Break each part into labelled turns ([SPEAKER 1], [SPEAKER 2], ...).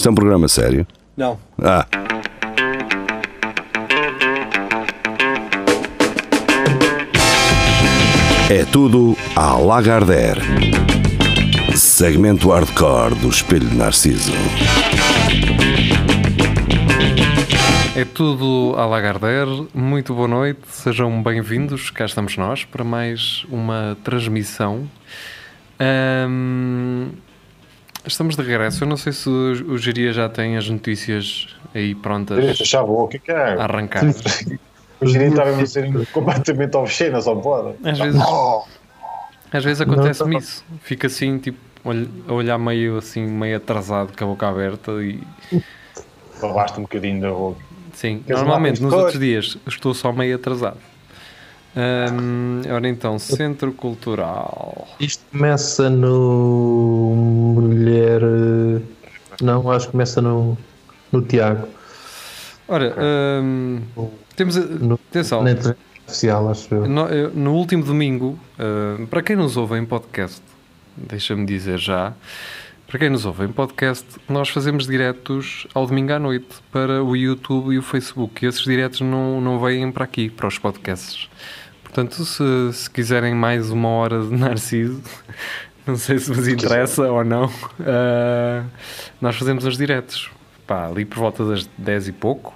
[SPEAKER 1] Isto é um programa sério?
[SPEAKER 2] Não.
[SPEAKER 1] Ah. É tudo à Lagardère. Segmento hardcore do Espelho de Narciso.
[SPEAKER 3] É tudo à Lagardère. Muito boa noite, sejam bem-vindos. Cá estamos nós para mais uma transmissão. Estamos de regresso. Eu não sei se o Geria já tem as notícias aí prontas
[SPEAKER 4] Deixa, já vou. O que é que é?
[SPEAKER 3] arrancar.
[SPEAKER 4] O gerente estava a ser completamente obscena, só pode.
[SPEAKER 3] Às vezes,
[SPEAKER 4] Oh,
[SPEAKER 3] às vezes acontece-me isso. Fica assim, tipo, a olhar meio assim, meio atrasado, com a boca aberta e.
[SPEAKER 4] Babaste um bocadinho da boca.
[SPEAKER 3] Sim,
[SPEAKER 4] Queres
[SPEAKER 3] normalmente nos outros dias estou só meio atrasado. Ora então, Centro Cultural.
[SPEAKER 5] Isto começa no Mulher. eh, Não, acho que começa no, no Tiago.
[SPEAKER 3] Ora, temos. a-
[SPEAKER 5] No,
[SPEAKER 3] Atenção,
[SPEAKER 5] na oficial, acho eu.
[SPEAKER 3] no, eu- no último domingo, ahm, para quem nos ouve em podcast, deixa-me dizer já, para quem nos ouve em podcast, nós fazemos diretos ao domingo à noite para o YouTube e o Facebook. E esses diretos não, não vêm para aqui, para os podcasts. Portanto, se, se quiserem mais uma hora de Narciso, não sei se vos interessa ou não, ah, nós fazemos os diretos. Pá, ali por volta das 10 e pouco.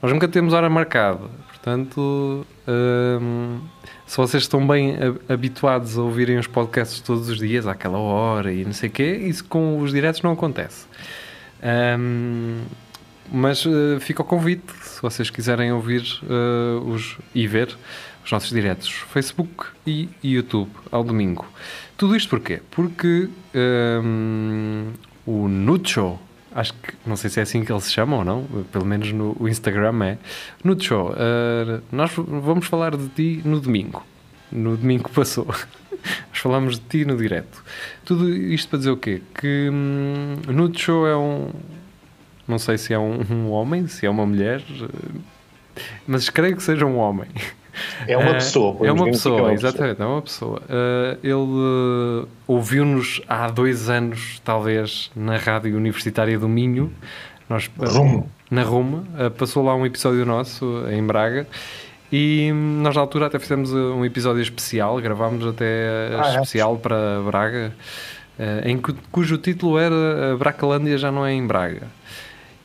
[SPEAKER 3] Nós nunca temos hora marcada. Portanto, hum, se vocês estão bem ha- habituados a ouvirem os podcasts todos os dias, àquela hora e não sei o quê, isso com os diretos não acontece. Hum, mas eh, fica o convite, se vocês quiserem ouvir eh, os, e ver os nossos diretos, Facebook e YouTube, ao domingo. Tudo isto porquê? Porque hum, o Nucho, acho que, não sei se é assim que ele se chama ou não, pelo menos no Instagram é, Nucho, eh, nós vamos falar de ti no domingo, no domingo que passou. Nós falamos de ti no direto. Tudo isto para dizer o quê? Que hum, Nucho é um, não sei se é um, um homem, se é uma mulher, eh, mas creio que seja um homem.
[SPEAKER 4] É uma
[SPEAKER 3] Eh,
[SPEAKER 4] pessoa.
[SPEAKER 3] É uma
[SPEAKER 4] que
[SPEAKER 3] pessoa,
[SPEAKER 4] é uma
[SPEAKER 3] exatamente, é uma pessoa. Eh, ele eh, ouviu-nos há dois anos, talvez, na Rádio Universitária do Minho. Nós, eh. Na Roma. Eh, passou lá um episódio nosso, em Braga. E hum, nós, na altura, até fizemos um episódio especial. Gravámos até
[SPEAKER 4] Ah, é?
[SPEAKER 3] especial para Braga, em cu- cujo título era Bracalândia já não é em Braga.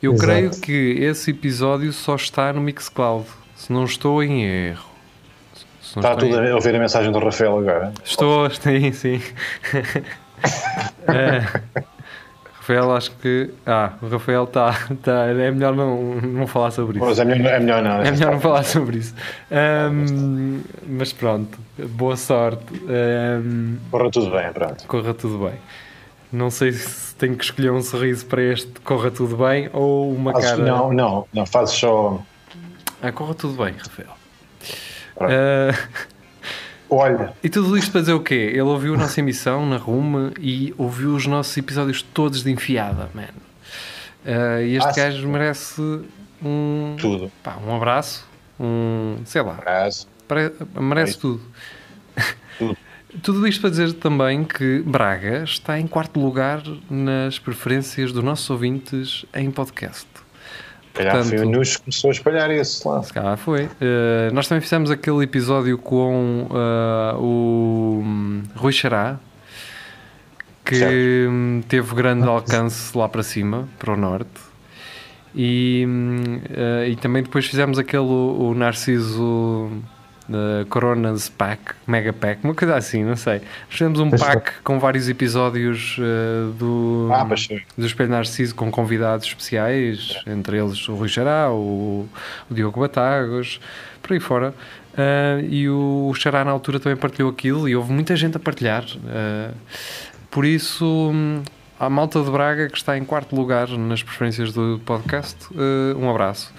[SPEAKER 3] Eu
[SPEAKER 5] Exato.
[SPEAKER 3] creio que esse episódio só está no Mixcloud, se não estou em erro.
[SPEAKER 4] Está
[SPEAKER 3] estou
[SPEAKER 4] tudo a ouvir a mensagem do Rafael agora.
[SPEAKER 3] Estou, sim, sim. É, Rafael, acho que. Ah, o Rafael está. Tá, é melhor não, não falar sobre isso.
[SPEAKER 4] Mas é melhor, é melhor não.
[SPEAKER 3] É melhor não falar sobre isso. Ahm, mas pronto, boa sorte. Ahm,
[SPEAKER 4] Corra tudo bem, pronto.
[SPEAKER 3] corra tudo bem. Não sei se tenho que escolher um sorriso para este corra tudo bem ou uma
[SPEAKER 4] Fazes-
[SPEAKER 3] cara.
[SPEAKER 4] Não, não, não, fazes só.
[SPEAKER 3] Ah, corra tudo bem, Rafael. Ah,
[SPEAKER 4] Olha,
[SPEAKER 3] E tudo isto para dizer o quê? Ele ouviu a nossa emissão na Ruma e ouviu os nossos episódios todos de enfiada, man. Uh, e este
[SPEAKER 4] Ah,
[SPEAKER 3] gajo
[SPEAKER 4] sim.
[SPEAKER 3] merece um,
[SPEAKER 4] tudo.
[SPEAKER 3] pá, um abraço, um, sei lá,
[SPEAKER 4] Mas,
[SPEAKER 3] pare- merece
[SPEAKER 4] É
[SPEAKER 3] tudo.
[SPEAKER 4] Tudo.
[SPEAKER 3] Tudo isto para dizer também que Braga está em quarto lugar nas preferências dos nossos ouvintes em podcast.
[SPEAKER 4] Calhar foi
[SPEAKER 3] Portanto-
[SPEAKER 4] o Nunes que começou a espalhar isso lá.
[SPEAKER 3] Se calhar foi. Uh, nós também fizemos aquele episódio com uh, o hum, Rui Xará, que
[SPEAKER 4] Certo.
[SPEAKER 3] teve grande alcance lá para cima, para o norte. E, uh, e também depois fizemos aquele, o Narciso uh, Coronas Pack, Mega Pack, uma coisa assim, não sei. Fizemos um pack com vários episódios uh, do,
[SPEAKER 4] Ah,
[SPEAKER 3] do Espelho Narciso com convidados especiais, entre eles o Rui Xará, o, o Diogo Batagos, por aí fora. Ah, e o Xará na altura também partilhou aquilo e houve muita gente a partilhar. Ah, por isso, hum, a malta de Braga que está em quarto lugar nas preferências do podcast, ah, um abraço.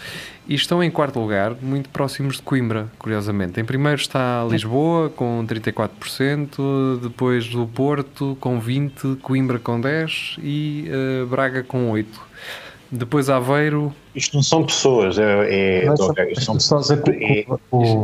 [SPEAKER 3] E estão em quarto lugar, muito próximos de Coimbra, curiosamente. Em primeiro está Lisboa, com 34%, depois do Porto, com 20%, Coimbra com 10% e eh, Braga com 8%. Depois Aveiro.
[SPEAKER 4] Isto não são pessoas, é, é,
[SPEAKER 5] Mas
[SPEAKER 4] isto são
[SPEAKER 5] só dizer que
[SPEAKER 4] é-
[SPEAKER 5] o,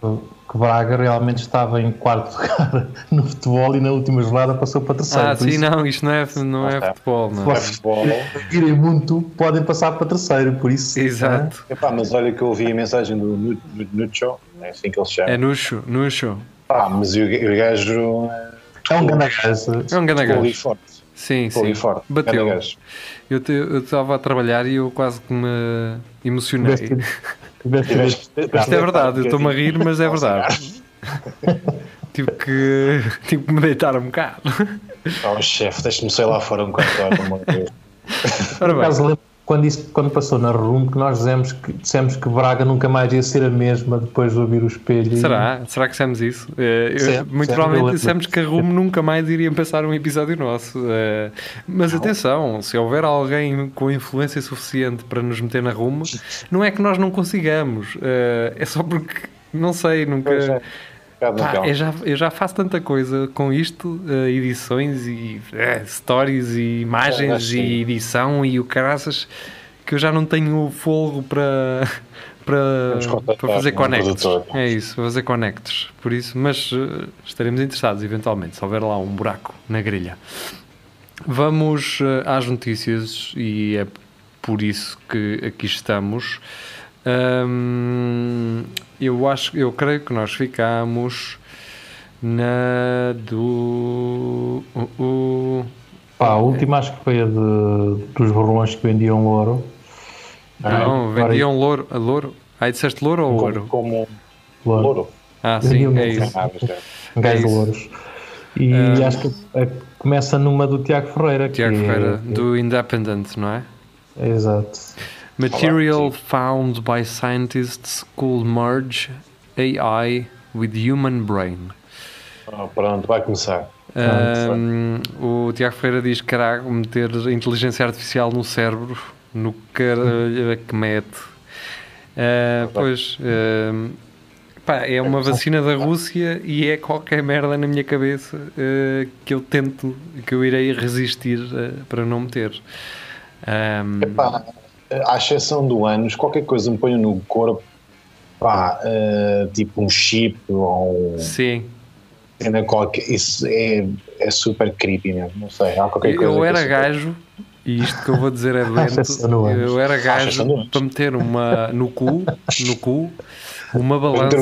[SPEAKER 5] o que Braga realmente estava em quarto lugar no futebol e na última jornada passou para terceiro.
[SPEAKER 3] Ah, sim,
[SPEAKER 5] isso,
[SPEAKER 3] não, isto não é, não é futebol, não.
[SPEAKER 4] é futebol.
[SPEAKER 5] Se virem muito, podem passar para terceiro. Por isso,
[SPEAKER 3] Exato.
[SPEAKER 4] Epá, mas olha que eu ouvi a mensagem do Nu- Nu- Nucho, é assim que ele se chama.
[SPEAKER 3] É Nuxo, Nuxo.
[SPEAKER 4] Pá, mas o, o gajo
[SPEAKER 5] é um grande gajo.
[SPEAKER 3] É um grande gajo.
[SPEAKER 4] forte.
[SPEAKER 3] Sim, sim.
[SPEAKER 4] forte.
[SPEAKER 3] Bateu. Eu estava a trabalhar e eu quase que me emocionei. Isto é verdade, eu estou-me a rir, mas é verdade. Tive que, tive que me deitar um bocado.
[SPEAKER 4] Oh, chefe, deixa-me sair lá fora um bocado.
[SPEAKER 3] Ora bem,
[SPEAKER 5] quando, isso, quando passou na RUM que nós dissemos que, dissemos que Braga nunca mais ia ser a mesma depois de ouvir o espelho. e-
[SPEAKER 3] será? Será que dissemos isso? Eh, eu-
[SPEAKER 5] Sim,
[SPEAKER 3] muito
[SPEAKER 5] sim,
[SPEAKER 3] provavelmente dissemos que a Rumo nunca mais iria pensar um episódio nosso. Eh, mas atenção, se houver alguém com influência suficiente para nos meter na Rumo, não é que nós não consigamos. eh, é só porque, não sei, nunca.
[SPEAKER 4] É.
[SPEAKER 3] Pá, eu, já, eu já faço tanta coisa com isto, eh, edições e eh, stories e imagens
[SPEAKER 4] sim.
[SPEAKER 3] e edição e o caraças, que eu já não tenho fogo para, para, para fazer connects.
[SPEAKER 4] produtor.
[SPEAKER 3] É isso, fazer connects. Por isso, mas eh, estaremos interessados eventualmente, se houver lá um buraco na grelha. Vamos às notícias e é por isso que aqui estamos. Hum, eu acho, eu creio que nós ficamos na do uh, uh,
[SPEAKER 5] Pá, a última acho que foi a de, dos borrões que vendiam ouro.
[SPEAKER 3] não,
[SPEAKER 5] agora
[SPEAKER 3] vendiam louro, a louro. Ah, disseste louro ou ouro?
[SPEAKER 4] Como, como
[SPEAKER 5] Louro.
[SPEAKER 4] louro.
[SPEAKER 3] Ah, sim,
[SPEAKER 5] Vendiam
[SPEAKER 3] é
[SPEAKER 5] louro.
[SPEAKER 3] isso.
[SPEAKER 4] Ah, mas é.
[SPEAKER 5] Um gajo
[SPEAKER 3] É
[SPEAKER 5] louros. E
[SPEAKER 3] Ah.
[SPEAKER 5] acho que a- começa numa do Tiago Ferreira.
[SPEAKER 3] Tiago
[SPEAKER 5] que é-
[SPEAKER 3] Ferreira, do Independent, não é?
[SPEAKER 5] Exato.
[SPEAKER 3] Material found by scientists could merge AI with human brain.
[SPEAKER 4] Ah, pronto, vai começar.
[SPEAKER 3] Ahm, o Tiago Ferreira diz: caraca, meter inteligência artificial no cérebro, no caralho que mete. Ah, pois, ahm, pá, é uma vacina da Rússia e é qualquer merda na minha cabeça ah, que eu tento, que eu irei resistir para não meter. Ahm,
[SPEAKER 4] Epá, à exceção do anos, qualquer coisa me ponha no corpo, pá, eh, tipo um chip ou um
[SPEAKER 3] sim,
[SPEAKER 4] qualquer, isso é, é super creepy mesmo, não sei, há qualquer coisa
[SPEAKER 3] eu
[SPEAKER 4] que
[SPEAKER 3] era gajo. E isto que eu vou dizer é
[SPEAKER 5] ânus.
[SPEAKER 3] Eu era gajo
[SPEAKER 4] ânus.
[SPEAKER 3] para meter uma no cu, no cu, uma balança,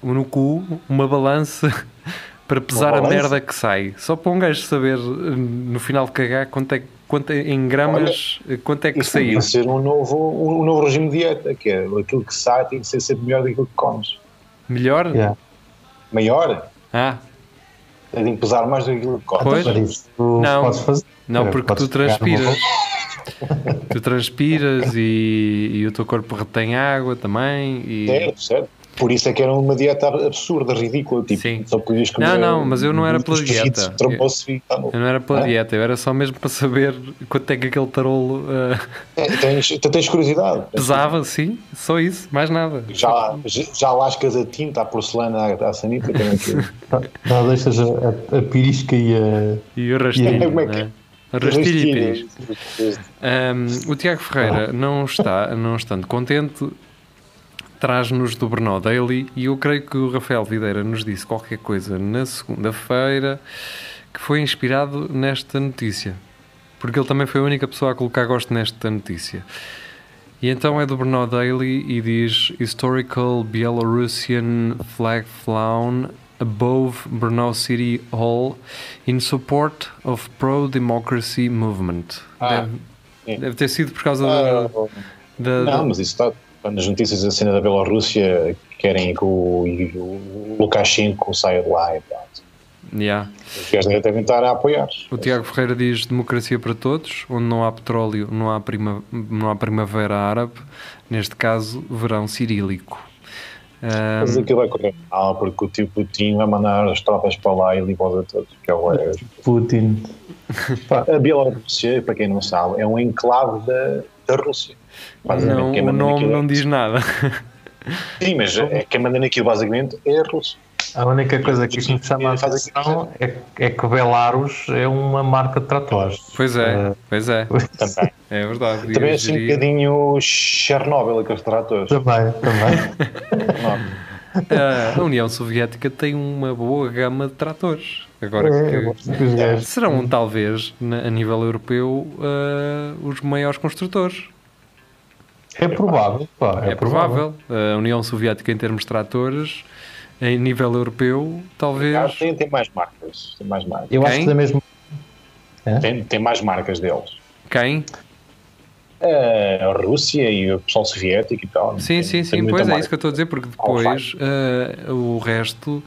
[SPEAKER 3] no cu, uma balança para pesar a merda que sai. Só para um gajo saber eh, no final de cagar quanto é, quanto é- em gramas, eh, quanto é que
[SPEAKER 4] Isso
[SPEAKER 3] saiu.
[SPEAKER 4] devia ser um novo, um novo regime de dieta, que é aquilo que sai tem que ser sempre melhor do que que comes.
[SPEAKER 3] Melhor?
[SPEAKER 5] Yeah.
[SPEAKER 4] Maior,
[SPEAKER 3] Ah,
[SPEAKER 4] tem que pesar mais do que aquilo que comes.
[SPEAKER 3] Pois.
[SPEAKER 5] Isso, tu
[SPEAKER 3] Não. não,
[SPEAKER 5] Olha,
[SPEAKER 3] porque tu transpiras. Tu transpiras e, e o teu corpo retém água também. E...
[SPEAKER 4] Certo, certo. Por isso é que era uma dieta absurda, ridícula. Tipo,
[SPEAKER 3] Sim.
[SPEAKER 4] Só podias comer.
[SPEAKER 3] Não, não, mas eu não era pela dieta.
[SPEAKER 4] e tá bom.
[SPEAKER 3] Eu não era pela
[SPEAKER 4] Ah.
[SPEAKER 3] dieta, eu era só mesmo para saber quanto é que aquele tarolo eh,
[SPEAKER 4] É, tens, tu tens curiosidade.
[SPEAKER 3] pesava, sim, só isso, mais nada.
[SPEAKER 4] Já, já lascas a tinta, a porcelana, à, à sanita. Também aquilo.
[SPEAKER 5] Não, deixas a, a, a pirisca e a.
[SPEAKER 3] E o rastilho,
[SPEAKER 4] Como é que-
[SPEAKER 3] né? Rastilho e piris.
[SPEAKER 4] Rastilho.
[SPEAKER 3] Um, o Tiago Ferreira não está, não estando contente, traz-nos do Brno Daily e eu creio que o Rafael Videira nos disse qualquer coisa na segunda-feira que foi inspirado nesta notícia. Porque ele também foi a única pessoa a colocar gosto nesta notícia. E então é do Brno Daily e diz Historical Belarusian flag flown above Brno City Hall in support of pro-democracy movement.
[SPEAKER 4] Ah,
[SPEAKER 3] deve,
[SPEAKER 4] sim.
[SPEAKER 3] deve ter sido por causa
[SPEAKER 4] Ah,
[SPEAKER 3] da, da-
[SPEAKER 4] não, mas isso está. Nas notícias da cena da Bielorrússia querem que o, o Lukashenko saia de lá e pronto.
[SPEAKER 3] Yeah.
[SPEAKER 4] Os gajos devem estar a apoiar.
[SPEAKER 3] O Tiago Ferreira diz democracia para todos, onde não há petróleo, não há, prima, não há primavera árabe, neste caso, verão cirílico. Ahm,
[SPEAKER 4] Mas aquilo vai correr mal, porque o tio Putin vai mandar as tropas para lá e limpar a todos. Que é o, é,
[SPEAKER 5] Putin.
[SPEAKER 4] a Bielorrússia, para quem não sabe, é um enclave da, da Rússia.
[SPEAKER 3] Não,
[SPEAKER 4] quem
[SPEAKER 3] o nome
[SPEAKER 4] naquilo é-
[SPEAKER 3] não diz nada.
[SPEAKER 4] Sim, mas é, quem manda naquilo basicamente é a Rússia.
[SPEAKER 5] A única coisa que isto me chama a atenção é, é que Belarus é uma marca de tratores.
[SPEAKER 3] Pois é,
[SPEAKER 5] Eh,
[SPEAKER 3] pois é.
[SPEAKER 4] Também.
[SPEAKER 3] É verdade.
[SPEAKER 4] Também
[SPEAKER 3] Eu
[SPEAKER 4] assim um
[SPEAKER 3] diria-
[SPEAKER 4] bocadinho Chernobyl, aqueles tratores.
[SPEAKER 5] Também, também.
[SPEAKER 3] a União Soviética tem uma boa gama de tratores. Agora
[SPEAKER 5] É,
[SPEAKER 3] que- serão talvez na- a nível europeu eh, os maiores construtores.
[SPEAKER 5] É provável, pá,
[SPEAKER 3] É, provável. A União Soviética em termos de tratores, em nível europeu,
[SPEAKER 4] Ah,
[SPEAKER 3] talvez.
[SPEAKER 4] tem, tem mais marcas. Tem mais marcas.
[SPEAKER 5] Eu acho
[SPEAKER 3] Quem?
[SPEAKER 5] que da mesma.
[SPEAKER 4] Tem, tem mais marcas deles.
[SPEAKER 3] Quem?
[SPEAKER 4] A Rússia e o pessoal soviético e tal.
[SPEAKER 3] Sim,
[SPEAKER 4] Tem-
[SPEAKER 3] sim, sim. Pois é
[SPEAKER 4] marca.
[SPEAKER 3] isso que eu estou a dizer, porque depois eh, o resto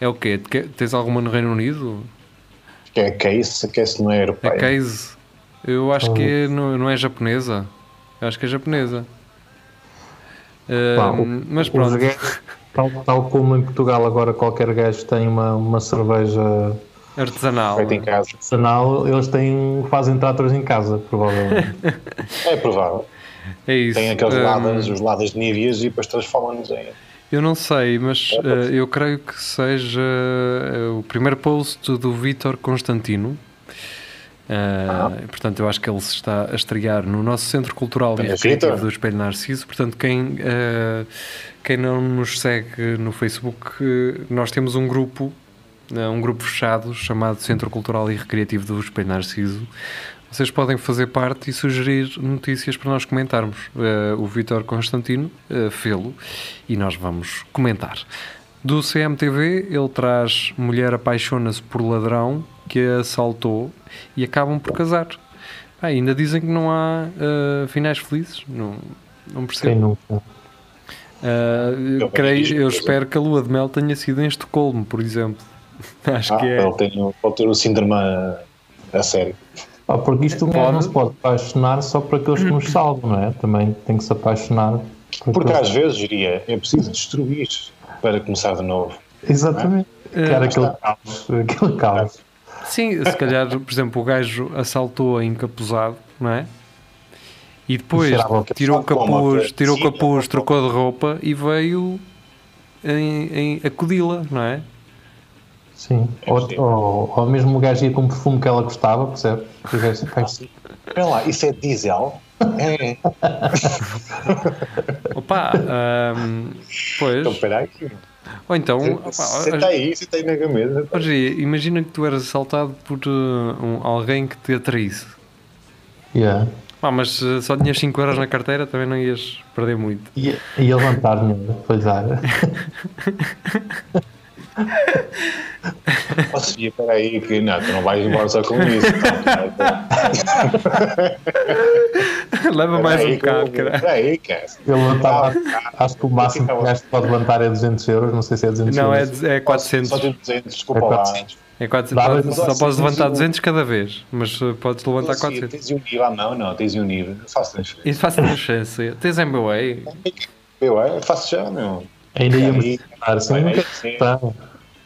[SPEAKER 3] é o quê? Que- Tens alguma no Reino Unido?
[SPEAKER 4] Que é case, case não é
[SPEAKER 3] A
[SPEAKER 4] europeia.
[SPEAKER 3] Case. Eu acho que é- não, não é japonesa. Eu acho que é japonesa.
[SPEAKER 5] Pá, o-
[SPEAKER 3] mas pronto.
[SPEAKER 5] gajos, tal, tal como em Portugal agora qualquer gajo tem uma, uma cerveja
[SPEAKER 3] Artesanal.
[SPEAKER 4] Feito em casa.
[SPEAKER 5] artesanal, eles têm, fazem tratores em casa, provavelmente.
[SPEAKER 4] É provável.
[SPEAKER 3] É isso.
[SPEAKER 4] Tem aqueles
[SPEAKER 3] Eh,
[SPEAKER 4] ladas, os ladas de níveas e depois transformam-nos em.
[SPEAKER 3] Eu não sei, mas
[SPEAKER 4] É, ser.
[SPEAKER 3] eu creio que seja eh, o primeiro post do Vítor Constantino.
[SPEAKER 4] Ah.
[SPEAKER 3] Portanto, eu acho que ele se está a estrear no nosso Centro Cultural e Recreativo do Espelho Narciso. Portanto, quem, eh, quem não nos segue no Facebook, eh, nós temos um grupo, eh, um grupo fechado chamado Centro Cultural e Recreativo do Espelho Narciso. Vocês podem fazer parte e sugerir notícias para nós comentarmos. O Vítor Constantino uh, fê-lo e nós vamos comentar. Do CMTV, ele traz Mulher apaixona-se por ladrão que a assaltou e acabam por casar. Ah, ainda dizem que não há eh, finais felizes. Não, não
[SPEAKER 5] Quem
[SPEAKER 3] percebo.
[SPEAKER 5] nunca?
[SPEAKER 3] Ah, eu, creio,
[SPEAKER 4] vejo
[SPEAKER 3] eu espero que a lua de mel tenha sido em Estocolmo, por exemplo. Acho
[SPEAKER 4] Ah,
[SPEAKER 3] que é.
[SPEAKER 4] ele tem, pode ter o síndrome a, a sério.
[SPEAKER 5] Pá, porque isto um não se pode apaixonar só por aqueles que nos salvam, não é? Também tem que se apaixonar. por
[SPEAKER 4] Porque às vezes, diria, é preciso destruir para começar de novo.
[SPEAKER 5] Exatamente.
[SPEAKER 3] É,
[SPEAKER 5] Quer aquele caos. Aquele caos.
[SPEAKER 3] Sim, se calhar, por exemplo, o gajo assaltou encapuzado, não é? E depois
[SPEAKER 5] a
[SPEAKER 3] tirou o capuz, tirou o capuz, trocou de roupa e veio em, em acudi-la, não é?
[SPEAKER 5] Sim.
[SPEAKER 4] É
[SPEAKER 5] Ou, ou, ou mesmo o gajo ia com o perfume que ela gostava, percebe? O gajo,
[SPEAKER 4] Espera lá, isso é diesel? É.
[SPEAKER 3] Opa, ahm, pois.
[SPEAKER 4] Então, espera aí.
[SPEAKER 3] Ou então, opa,
[SPEAKER 4] Senta aí, senta aí na camisa.
[SPEAKER 3] hoje, imagina que tu eras assaltado por uh, um- alguém que te atraísse.
[SPEAKER 5] yeah.
[SPEAKER 3] Ah, mas uh, só tinhas 5 euros na carteira, também não ias perder muito.
[SPEAKER 5] Ia, ia levantar dinheiro para lhe dar.
[SPEAKER 4] Posso ir, espera aí, que não, tu não vais embora só com isso.
[SPEAKER 3] Leva mais um bocado, cara.
[SPEAKER 4] aí, cara.
[SPEAKER 5] Ele levantava, acho que o máximo que o gajo pode levantar é 200 euros, não sei se é 200
[SPEAKER 3] Não, é,
[SPEAKER 5] euros.
[SPEAKER 3] é 400.
[SPEAKER 4] Só tem 200, desculpa
[SPEAKER 5] É
[SPEAKER 4] lá.
[SPEAKER 5] 400.
[SPEAKER 3] É 400.
[SPEAKER 5] Dava-
[SPEAKER 3] Pode- só
[SPEAKER 4] Mas,
[SPEAKER 3] podes
[SPEAKER 4] assim,
[SPEAKER 3] levantar
[SPEAKER 4] tens um-
[SPEAKER 3] 200 cada vez, mas uh, podes levantar
[SPEAKER 4] Assim,
[SPEAKER 3] 400.
[SPEAKER 4] Tens um nível, ah, não, não, tens um nível. Faço transferência.
[SPEAKER 3] Isso faz transferência. Tens MBA?
[SPEAKER 4] É, faço já, meu.
[SPEAKER 5] Ainda íamos
[SPEAKER 4] Aí,
[SPEAKER 5] tentar, assim,
[SPEAKER 4] aí,
[SPEAKER 5] nunca
[SPEAKER 4] sim.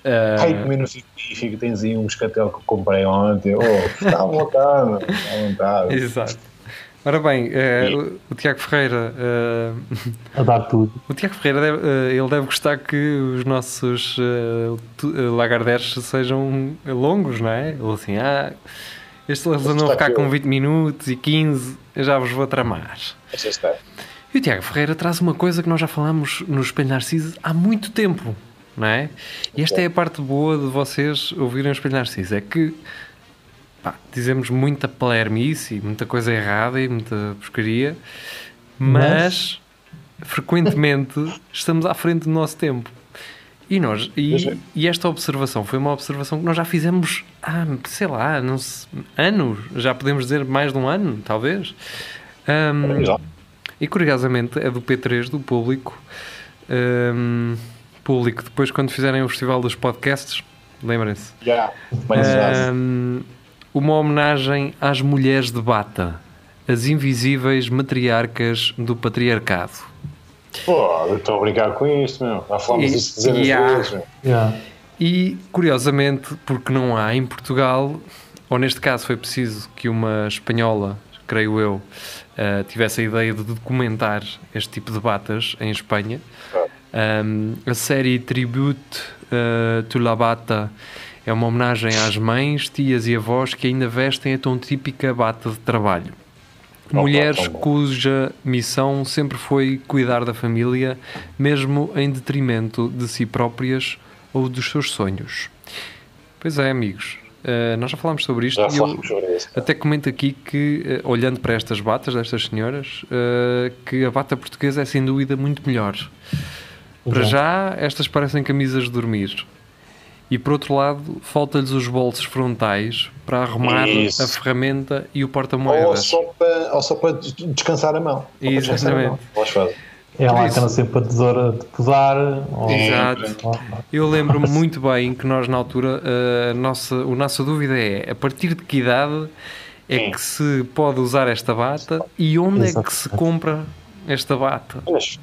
[SPEAKER 3] Uh,
[SPEAKER 4] Ai, comer no frigorífico, tens aí um moscatel que comprei ontem. Oh, está à vontade, está à vontade.
[SPEAKER 3] Exato. Ora bem,
[SPEAKER 4] E-
[SPEAKER 3] o, o Tiago Ferreira, eh,
[SPEAKER 5] a dar tudo.
[SPEAKER 3] o Tiago Ferreira deve, eh, ele deve gostar que os nossos lagarderes sejam longos, não é? Ele assim, ah, estes eles andam a
[SPEAKER 4] está
[SPEAKER 3] ficar com
[SPEAKER 4] ó.
[SPEAKER 3] 20 minutos e 15, eu já vos vou tramar.
[SPEAKER 4] Estar.
[SPEAKER 3] E o Tiago Ferreira traz uma coisa que nós já falamos no Espelho Narciso há muito tempo, não é? E esta é a parte boa de vocês ouvirem o Espelho Narciso, é que pá, dizemos muita palermice muita coisa errada e muita porcaria, mas, frequentemente estamos à frente do nosso tempo. E, nós, e, e esta observação foi uma observação que nós já fizemos há, sei lá, não se- anos, já podemos dizer mais de um ano, talvez.
[SPEAKER 4] Já.
[SPEAKER 3] e curiosamente é do P3, do público. Hum, público, depois quando fizerem o Festival dos Podcasts, lembrem-se.
[SPEAKER 4] Já.
[SPEAKER 3] Hum, uma homenagem às mulheres de bata, as invisíveis matriarcas do patriarcado.
[SPEAKER 4] Pô, eu estou a brincar com isto, meu. Já falamos
[SPEAKER 3] E-
[SPEAKER 4] dezenas de
[SPEAKER 3] Yeah.
[SPEAKER 4] vezes, meu.
[SPEAKER 5] Yeah.
[SPEAKER 3] E curiosamente, porque não há em Portugal, ou neste caso foi preciso que uma espanhola, creio eu, eh, tivesse a ideia de documentar este tipo de batas em Espanha. Um, a série Tribute uh, to la bata é uma homenagem às mães, tias e avós que ainda vestem a tão típica bata de trabalho. Mulheres cuja missão sempre foi cuidar da família, mesmo em detrimento de si próprias ou dos seus sonhos. Pois é, amigos, uh, nós já falámos sobre isto
[SPEAKER 4] Já
[SPEAKER 3] e eu
[SPEAKER 4] sobre isso.
[SPEAKER 3] até comento aqui que, eh, olhando para estas batas destas senhoras, que a bata portuguesa é sem dúvida muito melhor. Para
[SPEAKER 5] Exato.
[SPEAKER 3] já, estas parecem camisas de dormir. E por outro lado, falta-lhes os bolsos frontais para arrumar
[SPEAKER 4] Isso.
[SPEAKER 3] a ferramenta e o
[SPEAKER 4] Ou
[SPEAKER 3] porta-moedas.
[SPEAKER 4] para, ou só para des- descansar a mão. Só para descansar a mão.
[SPEAKER 3] Exatamente.
[SPEAKER 5] É lá anda sempre a tesoura de podar. ou-
[SPEAKER 3] Exato.
[SPEAKER 5] ou-
[SPEAKER 3] Eu lembro-me muito bem que nós, na altura, a nossa, a nossa dúvida é a partir de que idade é
[SPEAKER 4] Sim.
[SPEAKER 3] que se pode usar esta bata e onde é que se compra esta bata?
[SPEAKER 4] Mas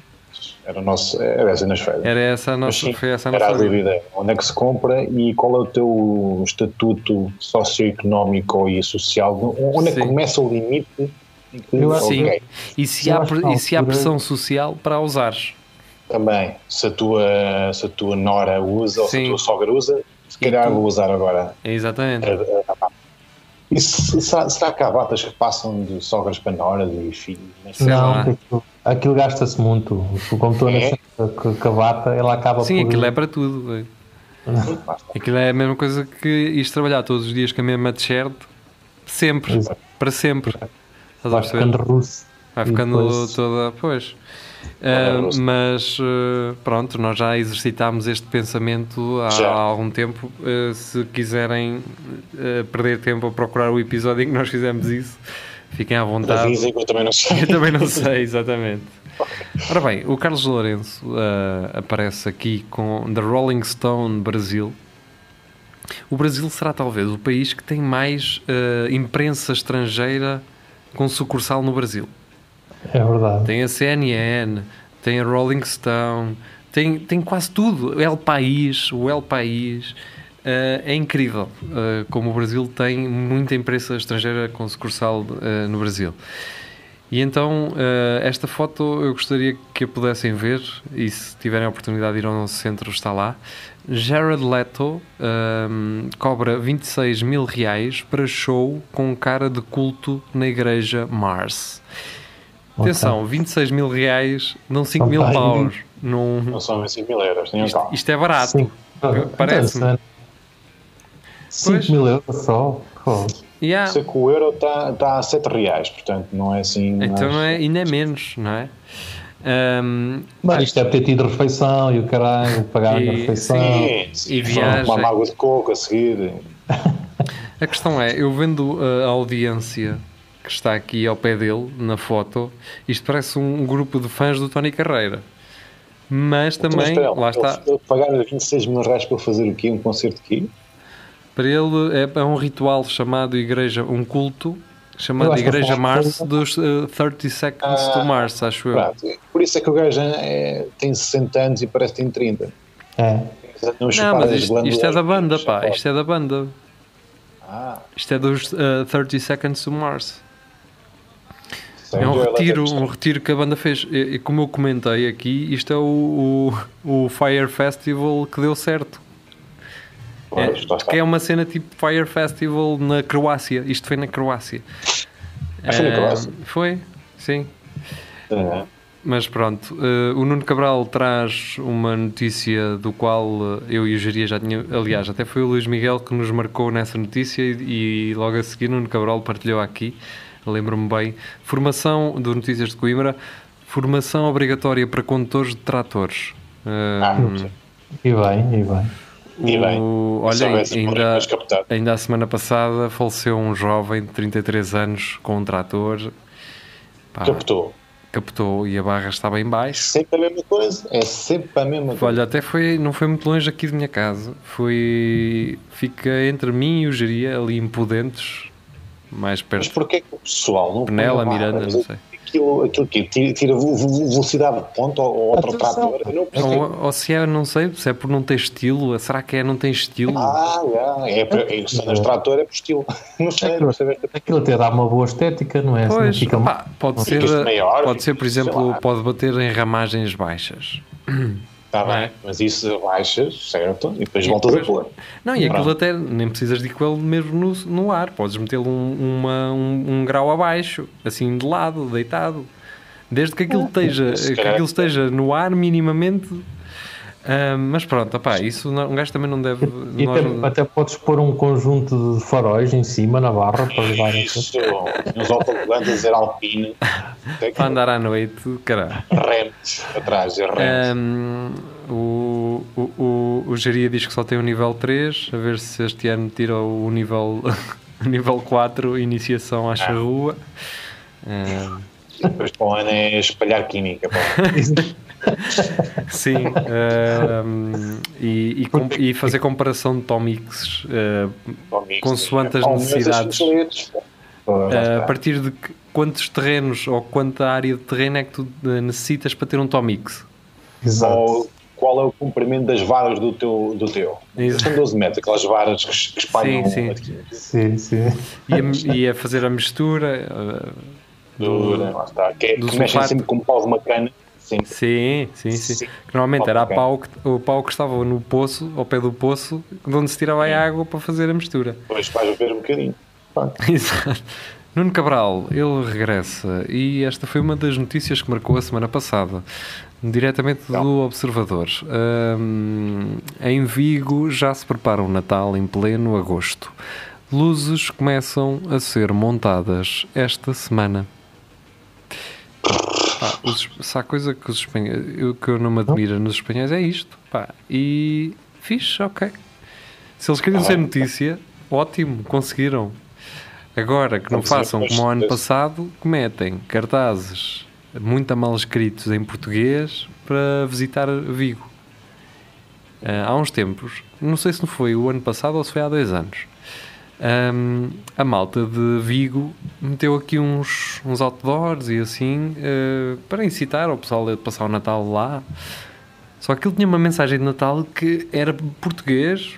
[SPEAKER 4] Era, nosso, era assim nas férias.
[SPEAKER 3] Era essa a
[SPEAKER 4] Mas
[SPEAKER 3] nossa,
[SPEAKER 4] sim,
[SPEAKER 3] foi essa a
[SPEAKER 4] era a
[SPEAKER 3] nossa dúvida.
[SPEAKER 4] dúvida. Onde é que se compra e qual é o teu estatuto socioeconómico e social? Onde é que
[SPEAKER 3] Sim.
[SPEAKER 4] começa o limite?
[SPEAKER 5] Eu acho-
[SPEAKER 3] Sim. E se, há, e se há pressão social para a usares?
[SPEAKER 4] Também, se a, tua, se a tua nora usa ou se
[SPEAKER 3] Sim.
[SPEAKER 4] a tua sogra usa, se calhar vou usar agora.
[SPEAKER 3] Exatamente.
[SPEAKER 4] a- a- a. E se- será, será que há batas que passam de sogras para noras e filhos?
[SPEAKER 3] Lá.
[SPEAKER 5] Não, aquilo, aquilo gasta-se muito. Como estou
[SPEAKER 4] É?
[SPEAKER 5] na que, a bata, ela acaba
[SPEAKER 3] Sim,
[SPEAKER 5] por.
[SPEAKER 3] aquilo é para tudo.
[SPEAKER 4] Está.
[SPEAKER 3] Aquilo é a mesma coisa que ires trabalhar todos os dias com a mesma t-shirt, sempre,
[SPEAKER 5] Exato.
[SPEAKER 3] para sempre. Estás a
[SPEAKER 5] Vai ficando russo.
[SPEAKER 3] Vai ficando
[SPEAKER 5] depois-
[SPEAKER 3] toda. Pois.
[SPEAKER 4] Russa.
[SPEAKER 3] mas ah, pronto, nós já exercitámos este pensamento há, há algum tempo. Ah, se quiserem perder tempo a procurar o episódio em que nós fizemos isso, fiquem à vontade.
[SPEAKER 4] Que eu também não sei.
[SPEAKER 3] Eu também não sei, exatamente. Ora bem, o Carlos Lourenço aparece aqui com The Rolling Stone Brasil. O Brasil será talvez o país que tem mais imprensa estrangeira com sucursal no Brasil.
[SPEAKER 5] É verdade.
[SPEAKER 3] Tem a CNN, tem a Rolling Stone, tem, tem quase tudo. El País, o El País. eh, é incrível eh, como o Brasil tem muita imprensa estrangeira com sucursal eh, no Brasil. E então, esta foto eu gostaria que a pudessem ver, e se tiverem a oportunidade de ir ao nosso centro, está lá. Jared Leto ehm, cobra 26 mil reais para show com cara de culto na igreja Mars. Atenção, 26 mil reais, não 5
[SPEAKER 5] São
[SPEAKER 3] mil paus. Não,
[SPEAKER 4] Não são 5 mil euros,
[SPEAKER 3] isto, isto é barato.
[SPEAKER 5] Sim.
[SPEAKER 3] Parece-me.
[SPEAKER 5] 5
[SPEAKER 3] Pois.
[SPEAKER 5] mil euros só. Pô.
[SPEAKER 3] Yeah.
[SPEAKER 4] Sei que o euro está tá a 7 reais, portanto não é assim.
[SPEAKER 3] Então
[SPEAKER 4] mas-
[SPEAKER 3] não é, ainda é menos, não é? Ahm,
[SPEAKER 5] Mas isto deve ter tido refeição e o caralho, pagar
[SPEAKER 3] E-
[SPEAKER 5] a refeição.
[SPEAKER 4] Sim, sim.
[SPEAKER 3] E viagem.
[SPEAKER 4] Uma água de coco a seguir.
[SPEAKER 3] a questão é, eu vendo uh, a audiência que está aqui ao pé dele, na foto, isto parece um grupo de fãs do Tony Carreira. Mas
[SPEAKER 4] Então,
[SPEAKER 3] também,
[SPEAKER 4] espera,
[SPEAKER 3] lá está,
[SPEAKER 4] Ele, ele pagar 26 mil reais para fazer o quê? Um concerto aqui?
[SPEAKER 3] para ele é, é um ritual chamado Igreja, um culto chamado Igreja
[SPEAKER 5] foto-
[SPEAKER 3] Mars dos uh, 30 Seconds to
[SPEAKER 4] Ah,
[SPEAKER 3] Mars, acho eu.
[SPEAKER 4] Pronto. Por isso é que o gajo é, tem 60 anos e parece que tem 30.
[SPEAKER 5] É.
[SPEAKER 4] Não,
[SPEAKER 3] Não, mas
[SPEAKER 4] as
[SPEAKER 3] isto, isto é da banda, pá. Isto é da banda.
[SPEAKER 4] Ah,
[SPEAKER 3] Isto é dos uh, 30 Seconds to Mars.
[SPEAKER 4] Sei
[SPEAKER 3] É um retiro, um retiro que a banda fez. E, como eu comentei aqui, isto é o, o, o Fire Festival que deu certo. É,
[SPEAKER 4] Pois, está.
[SPEAKER 3] que é uma cena tipo Fire Festival na Croácia. Isto foi na Croácia.
[SPEAKER 4] Ah, foi na
[SPEAKER 3] Eh,
[SPEAKER 4] Croácia?
[SPEAKER 3] Foi, sim.
[SPEAKER 4] Ah,
[SPEAKER 3] Mas pronto, eh, o Nuno Cabral traz uma notícia do qual eh, eu e o Jeria já tinha. Aliás, até foi o Luís Miguel que nos marcou nessa notícia e, e logo a seguir o Nuno Cabral partilhou aqui. Lembro-me bem. Formação do Notícias de Coimbra. Formação obrigatória para condutores de tratores.
[SPEAKER 4] Ah,
[SPEAKER 5] E bem, e bem.
[SPEAKER 4] E bem,
[SPEAKER 3] o- olha, ainda, ainda a semana passada faleceu um jovem de 33 anos com um trator. Pá,
[SPEAKER 4] captou.
[SPEAKER 3] captou e a barra estava em baixo.
[SPEAKER 4] Sempre a mesma coisa. É sempre a mesma coisa.
[SPEAKER 3] Olha, até foi, não foi muito longe aqui de minha casa. Foi. Fica entre mim e o Geria, ali impudentes, mais
[SPEAKER 4] Mas
[SPEAKER 3] perto.
[SPEAKER 4] porquê que o pessoal não
[SPEAKER 3] Penela, Miranda, não sei.
[SPEAKER 4] Aquilo, aquilo que tira, velocidade de ponta ao, ao outro trator. Não percebo.
[SPEAKER 3] Ou, ou se é, não sei, se é por não ter estilo, será que é não tem estilo?
[SPEAKER 4] Ah, já. É, é, se andas trator é por estilo. Não sei, não sei.
[SPEAKER 5] Aquilo até dá uma boa estética, não é?
[SPEAKER 3] Pois,
[SPEAKER 5] Não fica
[SPEAKER 3] pá, pode ser,
[SPEAKER 4] maior,
[SPEAKER 3] pode ser, por exemplo, pode bater em ramagens baixas.
[SPEAKER 4] Está
[SPEAKER 3] Não é?
[SPEAKER 4] bem, mas isso baixas, certo? E depois voltas a
[SPEAKER 3] depois-
[SPEAKER 4] pôr.
[SPEAKER 3] Não, e aquilo até nem precisas de com ele mesmo no, no ar, podes metê-lo um, uma- um, um grau abaixo, assim de lado, deitado. Desde que aquilo esteja,
[SPEAKER 4] se
[SPEAKER 3] que aquilo esteja no ar minimamente. Ah, mas pronto, opá, isso não- um gajo também não deve.
[SPEAKER 5] E
[SPEAKER 3] nós-
[SPEAKER 5] até, até podes pôr um conjunto de faróis em cima na barra para levar
[SPEAKER 4] Isso, uns autocolantes a dizer que
[SPEAKER 3] para andar à noite, caralho.
[SPEAKER 4] atrás, remos.
[SPEAKER 3] Um, o, o, o, o Geria diz que só tem o nível 3, a ver se este ano tira o nível, o nível 4, iniciação à charrua. Um,
[SPEAKER 4] Depois para o ano é espalhar química.
[SPEAKER 3] sim, um, e, e, com- e fazer comparação de tómicos uh. Consoante as necessidades.
[SPEAKER 4] lá
[SPEAKER 3] a partir de que- quantos terrenos ou quanta área de terreno é que tu uh, necessitas para ter um Tomix.
[SPEAKER 5] Exato.
[SPEAKER 4] Ou qual é o comprimento das varas do teu? Do teu?
[SPEAKER 3] Exato.
[SPEAKER 4] São 12 metros, aquelas varas que, que espalham
[SPEAKER 3] Sim, sim.
[SPEAKER 4] aqui.
[SPEAKER 5] Sim, sim.
[SPEAKER 3] E a, e a fazer a mistura. uh,
[SPEAKER 4] Dura, lá está. Que, é-
[SPEAKER 3] do
[SPEAKER 4] que mexem sempre com pau de uma cana. Sempre.
[SPEAKER 3] Sim, sim, sim.
[SPEAKER 4] Sim.
[SPEAKER 3] Normalmente era pau que, o pau que estava no poço, ao pé do poço, de onde se tirava a água para fazer a mistura.
[SPEAKER 4] Depois vais ver um bocadinho.
[SPEAKER 3] Exato. Nuno Cabral, ele regressa e esta foi uma das notícias que marcou a semana passada, diretamente do Observador. Hum, em Vigo já se prepara o Natal em pleno agosto. Luzes começam a ser montadas esta semana. Pá, os- se há coisa que os espanhóis, eu- que eu não me admira nos espanhóis é isto. Pá, e fixe, ok. Se eles queriam ser notícia, ótimo, conseguiram. Agora que não façam como o ano passado, cometem cartazes muito mal escritos em português para visitar Vigo. Ah, há uns tempos, não sei se não foi o ano passado ou se foi há dois anos, ahm, a malta de Vigo meteu aqui uns, uns outdoors e assim eh, para incitar o pessoal a passar o Natal lá. Só que aquilo tinha uma mensagem de Natal que era português,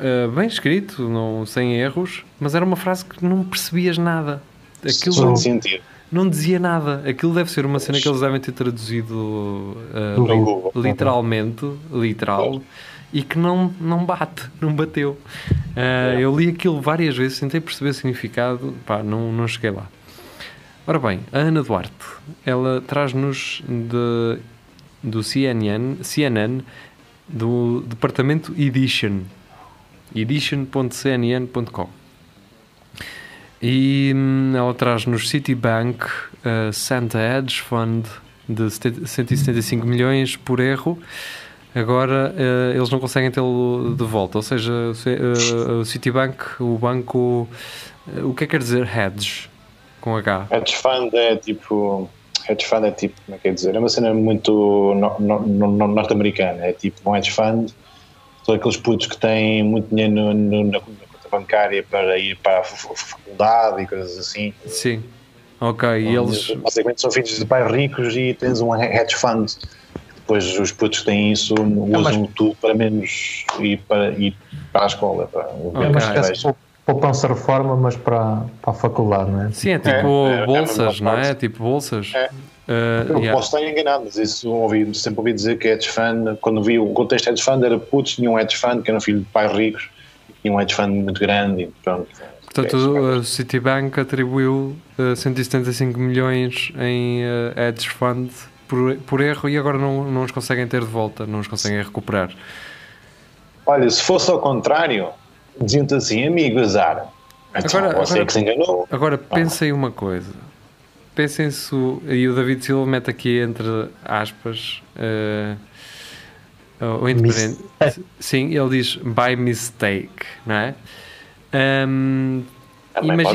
[SPEAKER 3] eh, bem escrito, não, sem erros, mas era uma frase que não percebias nada. Aquilo
[SPEAKER 4] Só
[SPEAKER 3] não,
[SPEAKER 4] sentido.
[SPEAKER 3] não dizia nada. Aquilo deve ser uma cena que eles devem ter traduzido eh,
[SPEAKER 5] No
[SPEAKER 3] li- literalmente, literal, e que não, não bate, não bateu. Eh, Eu li aquilo várias vezes, tentei perceber o significado, pá, não, não cheguei lá. Ora bem, a Ana Duarte, ela traz-nos do CNN, CNN, do departamento Edition, edition.cnn.com. E hum, ela traz-nos Citibank uh, Santa Hedge Fund de 70 175 milhões por erro. Agora uh, eles não conseguem tê-lo de volta. Ou seja, se- uh, o Citibank, o banco. uh, o que é que quer dizer hedge? Com H.
[SPEAKER 4] Hedge fund é tipo. Hedge fund é tipo, como é que é dizer? É uma cena muito no- no- no- no- norte-americana. É tipo um hedge fund. São aqueles putos que têm muito dinheiro na, conta bancária para ir para a fa- fa- faculdade e coisas assim.
[SPEAKER 3] Sim. Ok, e eles.
[SPEAKER 4] Basicamente são filhos de pais ricos e tens um hedge fund. Depois os putos que têm isso usam tudo para menos ir para, ir para a escola. Para o
[SPEAKER 3] Ok.
[SPEAKER 5] É uma
[SPEAKER 4] okay.
[SPEAKER 5] espécie de poupança reforma, mas para, para a faculdade, não é?
[SPEAKER 3] Sim, é tipo
[SPEAKER 4] É, é, é
[SPEAKER 3] bolsas,
[SPEAKER 4] a
[SPEAKER 3] não é? Tipo bolsas.
[SPEAKER 4] É.
[SPEAKER 3] Uh,
[SPEAKER 4] Eu
[SPEAKER 3] yeah.
[SPEAKER 4] posso estar enganado, mas isso ouvi, sempre ouvi dizer que hedge fund, quando vi o contexto hedge fund, era putos, tinha um hedge fund, que era um filho de pais ricos, tinha um hedge fund muito grande e pronto.
[SPEAKER 3] Portanto,
[SPEAKER 4] É,
[SPEAKER 3] o Citibank atribuiu uh, 175 milhões em uh, hedge fund por, por erro e agora não, não os conseguem ter de volta, não os conseguem recuperar.
[SPEAKER 4] Olha, se fosse ao contrário, diziam-te assim, amigo azar. Então,
[SPEAKER 3] Agora-
[SPEAKER 4] você
[SPEAKER 3] agora-
[SPEAKER 4] é que se enganou.
[SPEAKER 3] Agora pensem uma coisa. Pensem se o, e o David Silva mete aqui entre aspas uh, o independente. Sim, ele diz by mistake, não é? Um,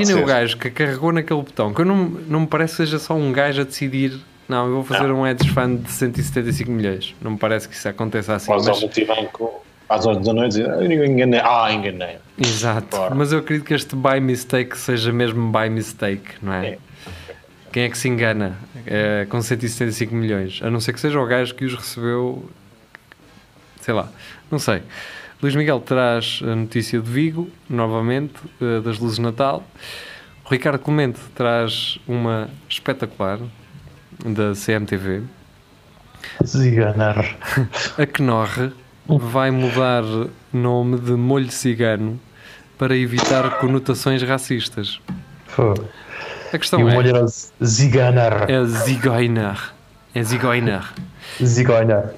[SPEAKER 4] ser.
[SPEAKER 3] o gajo que carregou naquele botão, que eu não, não me parece que seja só um gajo a decidir. Não, eu vou fazer
[SPEAKER 4] Não.
[SPEAKER 3] um hedge fund de 175 milhões. Não me parece que isso aconteça assim.
[SPEAKER 4] Mas ao multibanco, às horas da noite, "Ah, eu enganei. Ah, enganei.
[SPEAKER 3] exato.
[SPEAKER 4] Claro.
[SPEAKER 3] Mas eu acredito que este by mistake seja mesmo by mistake, não é?
[SPEAKER 4] É.
[SPEAKER 3] Quem é que se engana eh, com 175 milhões? A não ser que seja o gajo que os recebeu. Sei lá, não sei. Luís Miguel traz a notícia de Vigo, novamente, eh, das luzes de Natal. Ricardo Clemente traz uma espetacular da CMTV.
[SPEAKER 5] Ziganar.
[SPEAKER 3] A Knorr vai mudar nome de molho cigano para evitar conotações racistas.
[SPEAKER 5] Pô.
[SPEAKER 3] A questão
[SPEAKER 5] E o
[SPEAKER 3] é,
[SPEAKER 5] molho era Ziganar.
[SPEAKER 3] é Zigoiner. É Zigoiner.
[SPEAKER 5] Zigonar.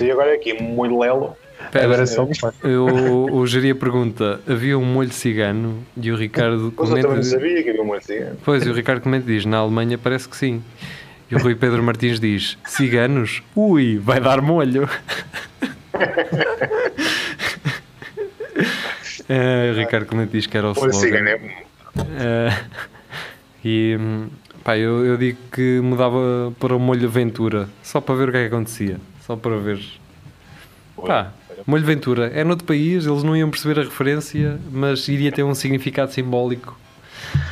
[SPEAKER 4] E agora aqui, molho lelo.
[SPEAKER 3] Espera,
[SPEAKER 5] Agora é só
[SPEAKER 3] eu, o Jeria pergunta: havia um molho cigano? E o Ricardo
[SPEAKER 4] Mas eu também
[SPEAKER 3] comenta.
[SPEAKER 4] não sabia que havia um molho cigano.
[SPEAKER 3] Pois, e o Ricardo comenta diz: na Alemanha parece que sim. E o Rui Pedro Martins diz: ciganos? Ui, vai dar molho. O Ricardo comenta e diz que era o slogan.
[SPEAKER 4] É,
[SPEAKER 3] e hum, pá, eu, eu digo que mudava para o molho Ventura, só para ver o que é que acontecia. Só para ver. Pá, molho Ventura é noutro país, eles não iam perceber a referência, mas iria ter um significado simbólico,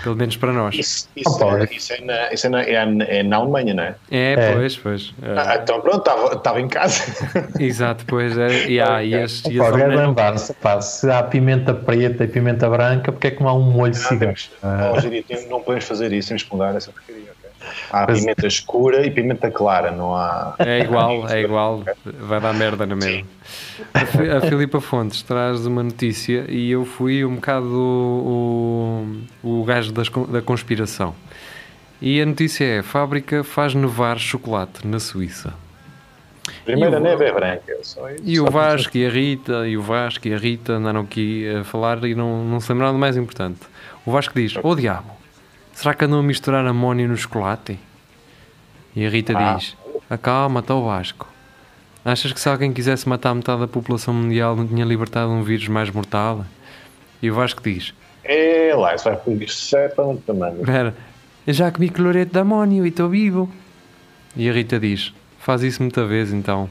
[SPEAKER 3] pelo menos para nós.
[SPEAKER 4] Isso, isso,
[SPEAKER 5] Opa,
[SPEAKER 4] é, isso, é, na, isso é, na, é, na, é na Alemanha, não é?
[SPEAKER 3] É,
[SPEAKER 5] É.
[SPEAKER 3] pois, pois. é.
[SPEAKER 4] Ah, então pronto, estava- em casa.
[SPEAKER 3] Exato, pois é. E, há, e as, e as alme-
[SPEAKER 5] lembrar-se, pá, se há pimenta preta e pimenta branca, porque é que não há um molho cigano? Ah,
[SPEAKER 4] Ó, Jiri, tem- não podemos fazer isso, temos que mudar essa porcaria. Há
[SPEAKER 5] Mas-
[SPEAKER 4] pimenta escura e pimenta clara, não há.
[SPEAKER 3] É igual, é igual. Vai dar merda na mesma. A, Fi- a Filipa Fontes traz uma notícia e eu fui um bocado o, o, o gajo das da conspiração. E a notícia é: fábrica faz nevar chocolate na Suíça.
[SPEAKER 4] Primeira
[SPEAKER 3] E o-
[SPEAKER 4] neve é branca. Só isso.
[SPEAKER 3] E o Vasco e a Rita, e o Vasco e a Rita andaram aqui a falar e não, não se lembraram do mais importante. O Vasco diz: Ô diabo, será que andam a misturar amónio no chocolate? E a Rita
[SPEAKER 4] Ah.
[SPEAKER 3] diz: Acalma-te, Vasco. Achas que se alguém quisesse matar metade da população mundial não tinha libertado um vírus mais mortal? E o Vasco diz:
[SPEAKER 4] É lá, isso vai isso é para muito tamanho.
[SPEAKER 3] Espera, eu já comi cloreto de amónio e estou vivo. E a Rita diz: Faz isso muita vez então.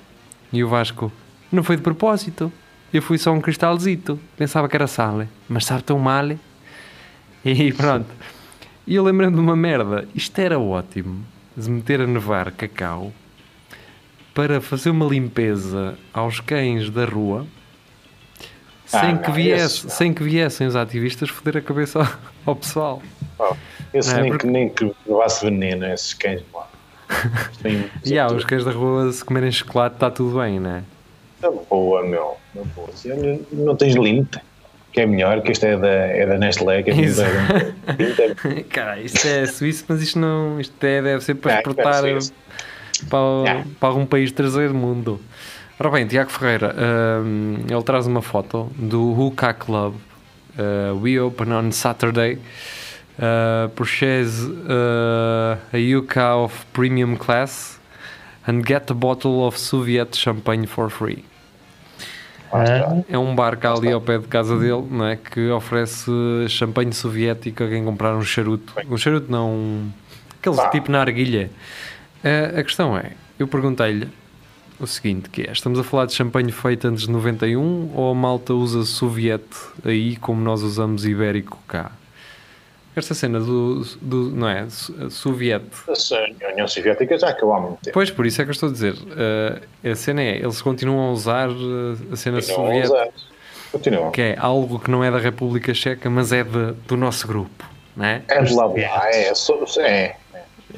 [SPEAKER 3] E o Vasco: Não foi de propósito. Eu fui só um cristalzito. Pensava que era sal, mas sabe tão mal. E pronto. E eu lembrando de uma merda: isto era ótimo. De meter a nevar cacau para fazer uma limpeza aos cães da rua.
[SPEAKER 4] Ah,
[SPEAKER 3] Sem,
[SPEAKER 4] não,
[SPEAKER 3] que viesse,
[SPEAKER 4] esse
[SPEAKER 3] sem que viessem os ativistas foder a cabeça ao, ao pessoal.
[SPEAKER 4] Oh, esse
[SPEAKER 3] Não é?
[SPEAKER 4] nem,
[SPEAKER 3] Porque-
[SPEAKER 4] que, nem que levasse veneno, esses cães
[SPEAKER 3] E há, os cães da rua, se comerem chocolate, está tudo bem, não é?
[SPEAKER 4] Na boa, meu. Na boa. Se não, não tens limite, que é melhor, que este é da, é da Nestlé, que é
[SPEAKER 3] Isso.
[SPEAKER 4] da.
[SPEAKER 3] Cara, isto é suíço, mas isto não. Isto é, deve ser para
[SPEAKER 4] É,
[SPEAKER 3] exportar
[SPEAKER 4] ser.
[SPEAKER 3] para, o-
[SPEAKER 4] É.
[SPEAKER 3] para algum país terceiro mundo. Ora bem, Tiago Ferreira, hum, ele traz uma foto do Hookah Club. Uh, we open on Saturday. Uh, purchase uh, a Hookah of premium class and get a bottle of Soviet champagne for free.
[SPEAKER 5] Ah,
[SPEAKER 3] É um bar cá ali ao pé de casa dele, não é? Que oferece champanhe soviético a quem comprar um charuto. Um charuto não, um, aqueles
[SPEAKER 4] Pá.
[SPEAKER 3] tipo na arguilha. Eh, a questão é, eu perguntei-lhe o seguinte, que é, estamos a falar de champanhe feito antes de 91 ou a malta usa soviete aí como nós usamos ibérico cá? Esta cena do, do não é, so- soviete
[SPEAKER 4] A União Soviética já acabou há muito tempo.
[SPEAKER 3] Pois, por isso é que eu estou a dizer. eh, a cena é, eles continuam a usar eh, a cena
[SPEAKER 4] Continuam a
[SPEAKER 3] soviética,
[SPEAKER 4] usar. Continuam.
[SPEAKER 3] que é algo que não é da República Checa, mas é de- do nosso grupo, não é?
[SPEAKER 4] É blá blá, é. so- é,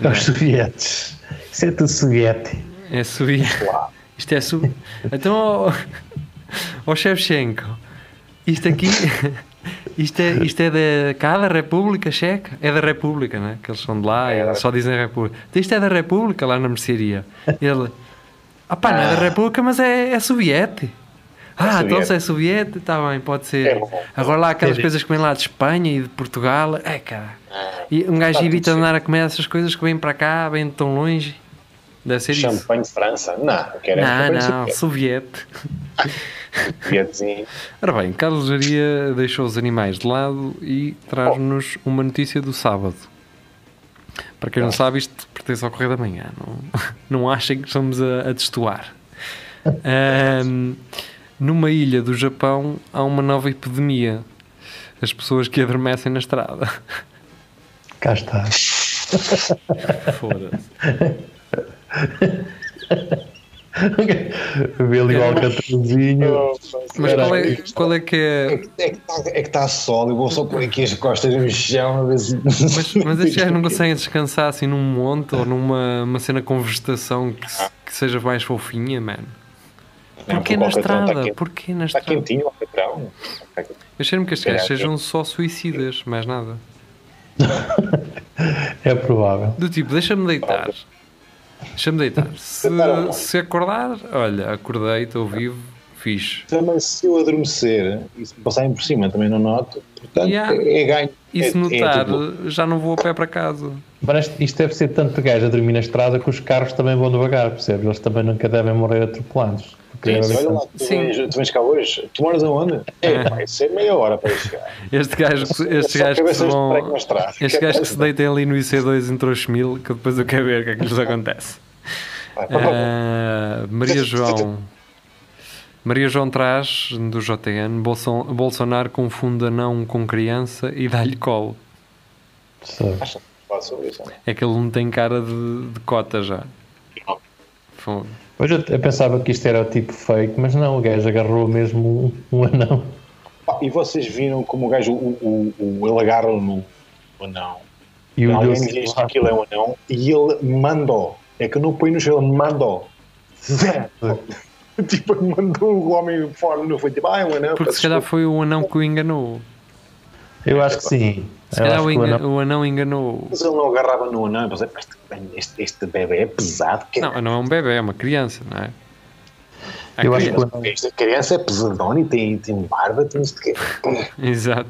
[SPEAKER 5] os sovietes. Isso é tudo soviete.
[SPEAKER 3] É soviético.
[SPEAKER 4] Lá.
[SPEAKER 3] Isto é. Então, ó ó Shevchenko, isto aqui, isto é, isto é da cá da República Checa? É da República, né? Que eles são de lá e eles só dizem República. Então isto é da República, lá na mercearia. Ele, ah pá, não é da República, mas é, é soviete. Ah, então se é soviete, está bem, pode ser.
[SPEAKER 4] É.
[SPEAKER 3] Agora lá aquelas
[SPEAKER 5] Entendi.
[SPEAKER 3] coisas que vêm lá de Espanha e de Portugal, é cara. E um gajo
[SPEAKER 4] Tá tudo
[SPEAKER 3] evita andar a comer essas coisas que vêm para cá, vêm de tão longe. Deve ser isso.
[SPEAKER 4] Champanhe de França? Não, eu quero é
[SPEAKER 3] Não, não,
[SPEAKER 4] soviético.
[SPEAKER 3] soviete.
[SPEAKER 4] Soviétezinho.
[SPEAKER 3] Ora bem, Carlos Jaria deixou os animais de lado e traz-nos uma notícia do sábado. Para quem não sabe, isto pertence ao Correio da Manhã. Não, não achem que estamos a, a destoar. Ahm, numa ilha do Japão há uma nova epidemia. As pessoas que adormecem na estrada.
[SPEAKER 5] Cá está.
[SPEAKER 3] Foda-se.
[SPEAKER 5] Vê ali o alcatrazinho.
[SPEAKER 3] Mas qual é, qual é que é.
[SPEAKER 4] É que está é que tá sol, eu vou só pôr aqui as costas no chão.
[SPEAKER 3] Mas, mas estes gajos não conseguem descansar assim num monte ou numa uma cena com vegetação que, que seja mais fofinha, mano?
[SPEAKER 4] Não,
[SPEAKER 3] Porquê
[SPEAKER 4] porque
[SPEAKER 3] na
[SPEAKER 4] Alcatrão
[SPEAKER 3] estrada?
[SPEAKER 4] Está
[SPEAKER 3] Porquê na
[SPEAKER 4] está
[SPEAKER 3] estrada?
[SPEAKER 4] quentinho o Alcatrão.
[SPEAKER 3] Eu cheiro-me que estes gajos sejam só suicidas, mais nada.
[SPEAKER 5] É provável.
[SPEAKER 3] Do tipo, deixa-me deitar. Deixa-me deitar. Se,
[SPEAKER 4] Deitar
[SPEAKER 3] se acordar, olha, acordei, estou vivo, fixe.
[SPEAKER 4] Também se eu adormecer e se passarem por cima também não noto, portanto
[SPEAKER 3] Yeah.
[SPEAKER 4] é, é ganho.
[SPEAKER 3] E se
[SPEAKER 4] É- é
[SPEAKER 3] notar,
[SPEAKER 4] tipo-
[SPEAKER 3] já não vou a pé para casa.
[SPEAKER 5] Mas isto- isto deve ser tanto gajo a dormir na estrada que os carros também vão devagar, percebes? Eles também nunca devem morrer atropelados.
[SPEAKER 4] Sim, olha lá, tu
[SPEAKER 3] Sim.
[SPEAKER 4] vens, tu vens cá hoje, tu moras aonde? É, pá, isso é meia hora para ir chegar.
[SPEAKER 3] Estes gajos, estes
[SPEAKER 4] Só
[SPEAKER 3] gajos que se vão. Estes gajos que se deitem ali no IC2 em Trouxemil, que depois eu quero ver o que é que lhes acontece.
[SPEAKER 4] Vai, vai, vai.
[SPEAKER 3] Ah, Maria João. Maria João traz do JN Bolson- Bolsonaro confunde não com criança e dá-lhe colo.
[SPEAKER 4] Não é?
[SPEAKER 3] É que ele não tem cara de, de cota já.
[SPEAKER 5] Pois eu, eu pensava que isto era o tipo fake, mas não, o gajo agarrou mesmo um, um anão.
[SPEAKER 4] E vocês viram como o gajo, o, o, o, ele agarra no anão.
[SPEAKER 5] E o
[SPEAKER 4] Alguém diz que aquilo é um anão e ele mandou. É que eu não põe no chão, ele mandou. Zé! tipo, ele mandou o homem fora, não foi tipo, ah, é um anão.
[SPEAKER 3] Porque se calhar foi o anão que o enganou.
[SPEAKER 5] Eu acho que sim.
[SPEAKER 3] Se calhar o,
[SPEAKER 5] que o anão-
[SPEAKER 3] enganou.
[SPEAKER 4] Mas ele não agarrava no anão, mas é, "Pá, este, este, este bebê é pesado. Que
[SPEAKER 3] Não, não é um bebê, é uma criança, não é? Há
[SPEAKER 5] Eu acho que
[SPEAKER 3] criança.
[SPEAKER 4] Esta criança é pesadona e tem, tem barba, tem isto que
[SPEAKER 3] Exato.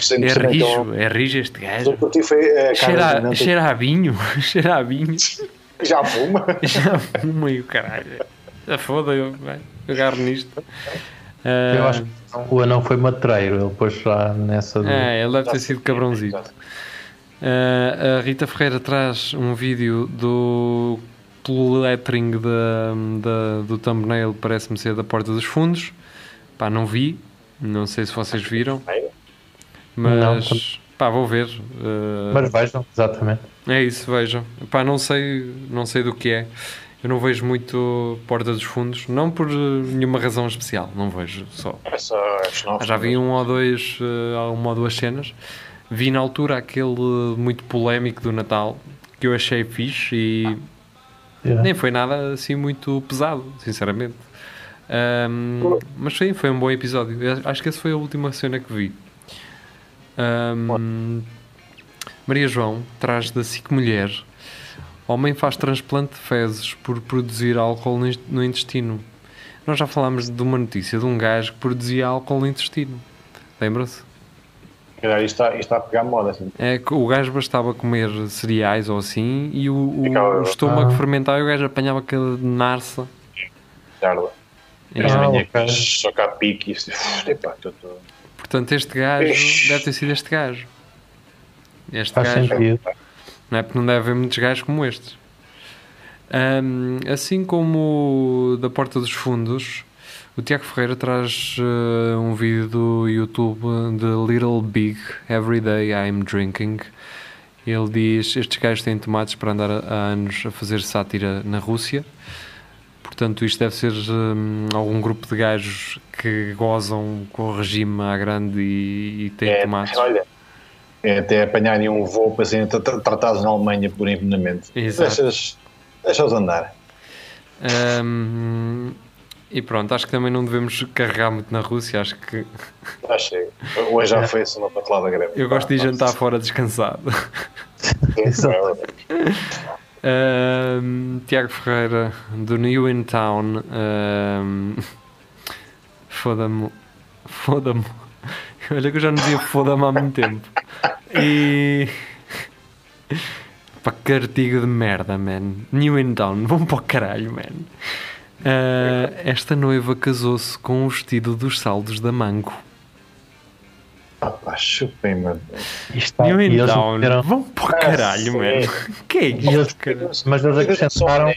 [SPEAKER 4] Sem
[SPEAKER 3] É
[SPEAKER 4] ser
[SPEAKER 3] rijo,
[SPEAKER 4] então-
[SPEAKER 3] é rijo este gajo.
[SPEAKER 4] foi a cara
[SPEAKER 3] Cheira, a- cheira a vinho, cheira a vinho.
[SPEAKER 4] já fuma.
[SPEAKER 3] Já fuma e o caralho. Já foda, eu agarro nisto.
[SPEAKER 5] Eu
[SPEAKER 3] Ah,
[SPEAKER 5] acho que o anão foi matreiro, ele pôs já nessa. do-
[SPEAKER 3] É, ele deve ter sido cabrãozinho. Ah, a Rita Ferreira traz um vídeo do pelo lettering da, da- do thumbnail, parece-me ser da Porta dos Fundos. Pá, não vi, não sei se vocês viram,
[SPEAKER 5] Não,
[SPEAKER 3] mas pá, vou ver. Ah,
[SPEAKER 5] Mas vejam, exatamente.
[SPEAKER 3] É isso, vejam. Pá, não sei, não sei do que é. Eu não vejo muito Porta dos Fundos, não por eh, nenhuma razão especial, não vejo só.
[SPEAKER 4] É só.
[SPEAKER 3] Já vi um ou dois, eh, uma ou duas cenas. Vi na altura aquele muito polémico do Natal, que eu achei fixe e
[SPEAKER 5] Yeah.
[SPEAKER 3] nem foi nada assim muito pesado, sinceramente. Ahm, mas sim, foi um bom episódio. Eu Acho que essa foi a última cena que vi. Ahm, Maria João traz da SIC Mulher. Homem faz transplante de fezes por produzir álcool no in- no intestino. Nós já falámos de uma notícia de um gajo que produzia álcool no intestino. Lembra-se?
[SPEAKER 4] Isto está, isto está a pegar moda. Assim.
[SPEAKER 3] É que o gajo bastava comer cereais ou assim e o, o-
[SPEAKER 4] Ficava-
[SPEAKER 3] o estômago
[SPEAKER 5] Ah.
[SPEAKER 3] fermentava e o gajo apanhava aquela narça. E,
[SPEAKER 4] As
[SPEAKER 5] Ah,
[SPEAKER 4] só cá pique e. Epá.
[SPEAKER 3] Portanto, este gajo
[SPEAKER 4] Ixi.
[SPEAKER 3] deve ter sido este gajo. Este
[SPEAKER 5] Faz
[SPEAKER 3] gajo.
[SPEAKER 5] sentido.
[SPEAKER 3] Não é porque não deve haver muitos gajos como estes. Ahm, assim como da Porta dos Fundos, o Tiago Ferreira traz eh, um vídeo do YouTube de Little Big Every Day I'm Drinking. Ele diz: Estes gajos têm tomates para andar há anos a fazer sátira na Rússia. Portanto, isto deve ser hum, algum grupo de gajos que gozam com o regime à grande e, e têm
[SPEAKER 4] É,
[SPEAKER 3] tomates.
[SPEAKER 4] olha, é até apanharem um voo para serem tra- tra- tratados na Alemanha por envenenamento. Deixa-os andar.
[SPEAKER 3] Hum, e pronto, acho que também não devemos carregar muito na Rússia. Acho que
[SPEAKER 4] chega. Hoje já foi assim uma patelada grande.
[SPEAKER 3] eu gosto de jantar fora descansado.
[SPEAKER 5] Exato.
[SPEAKER 3] Hum, Tiago Ferreira, do New in Town. hum, foda-me. Foda-me. Olha que eu já não dizia foda-me há muito tempo. E. Pá, que artigo de merda, man. New in Town, vão para o caralho, man. Ah, esta noiva casou-se com o vestido dos saldos da Mango.
[SPEAKER 4] Ah, pá, chupem,
[SPEAKER 5] E está-
[SPEAKER 3] New in Town,
[SPEAKER 5] meteram-
[SPEAKER 3] vão para o caralho,
[SPEAKER 4] sim.
[SPEAKER 3] man. Que é isto,
[SPEAKER 5] mas eles acrescentaram,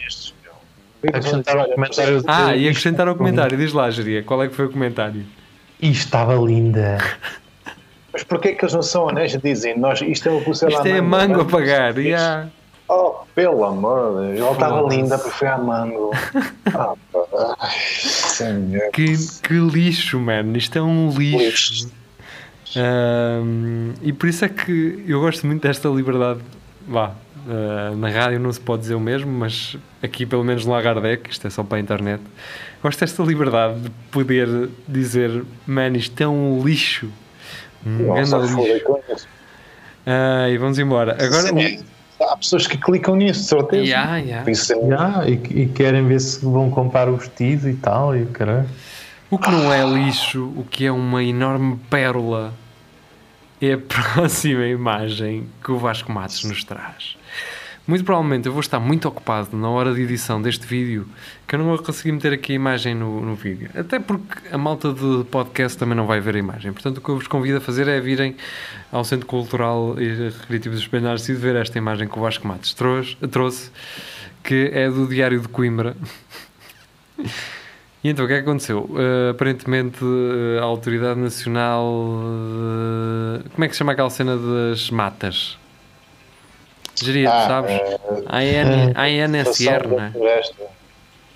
[SPEAKER 5] acrescentaram um comentário
[SPEAKER 3] Ah, e acrescentaram o comentário. Diz lá, Jeria, qual é que foi o comentário?
[SPEAKER 5] E estava linda.
[SPEAKER 4] Mas porquê que eles não são honestos? Dizem, nós, isto é uma pulseira
[SPEAKER 3] Isto
[SPEAKER 4] à
[SPEAKER 3] é mango a pagar. yeah.
[SPEAKER 4] Oh, Pelo amor de Deus, ela estava linda porque foi a mango. Ah, pá. Ai.
[SPEAKER 3] Que, que lixo, mano. Isto é um lixo.
[SPEAKER 4] Lixo.
[SPEAKER 3] Ahm, e por isso é que eu gosto muito desta liberdade. Vá, ah, na rádio não se pode dizer o mesmo, mas aqui, pelo menos no Lagardec, isto é só para a internet, gosto desta liberdade de poder dizer: Man, isto é um lixo. Um
[SPEAKER 4] Nossa,
[SPEAKER 3] lixo. Ah, e vamos embora. Agora,
[SPEAKER 4] Sim, é. Há pessoas que clicam nisso, de certeza. Por isso é-
[SPEAKER 5] Já, e, e querem ver se vão comprar o vestido e tal, e caralho.
[SPEAKER 3] O que não é lixo, o que é uma enorme pérola, é a próxima imagem que o Vasco Matos nos traz. Muito provavelmente eu vou estar muito ocupado na hora de edição deste vídeo que eu não vou conseguir meter aqui a imagem no, no vídeo. Até porque a malta de podcast também não vai ver a imagem. Portanto, o que eu vos convido a fazer é virem ao Centro Cultural e Recreativo do Espelho Narciso ver esta imagem que o Vasco Matos trouxe, trouxe que é do Diário de Coimbra. E então o que é que aconteceu? Uh, aparentemente uh, a Autoridade Nacional. uh, como é que se chama aquela cena das matas? Geria,
[SPEAKER 4] Ah,
[SPEAKER 3] sabes?
[SPEAKER 4] eh,
[SPEAKER 3] AN, ANSR,
[SPEAKER 4] Conservação
[SPEAKER 3] não
[SPEAKER 4] da
[SPEAKER 3] é?
[SPEAKER 4] floresta.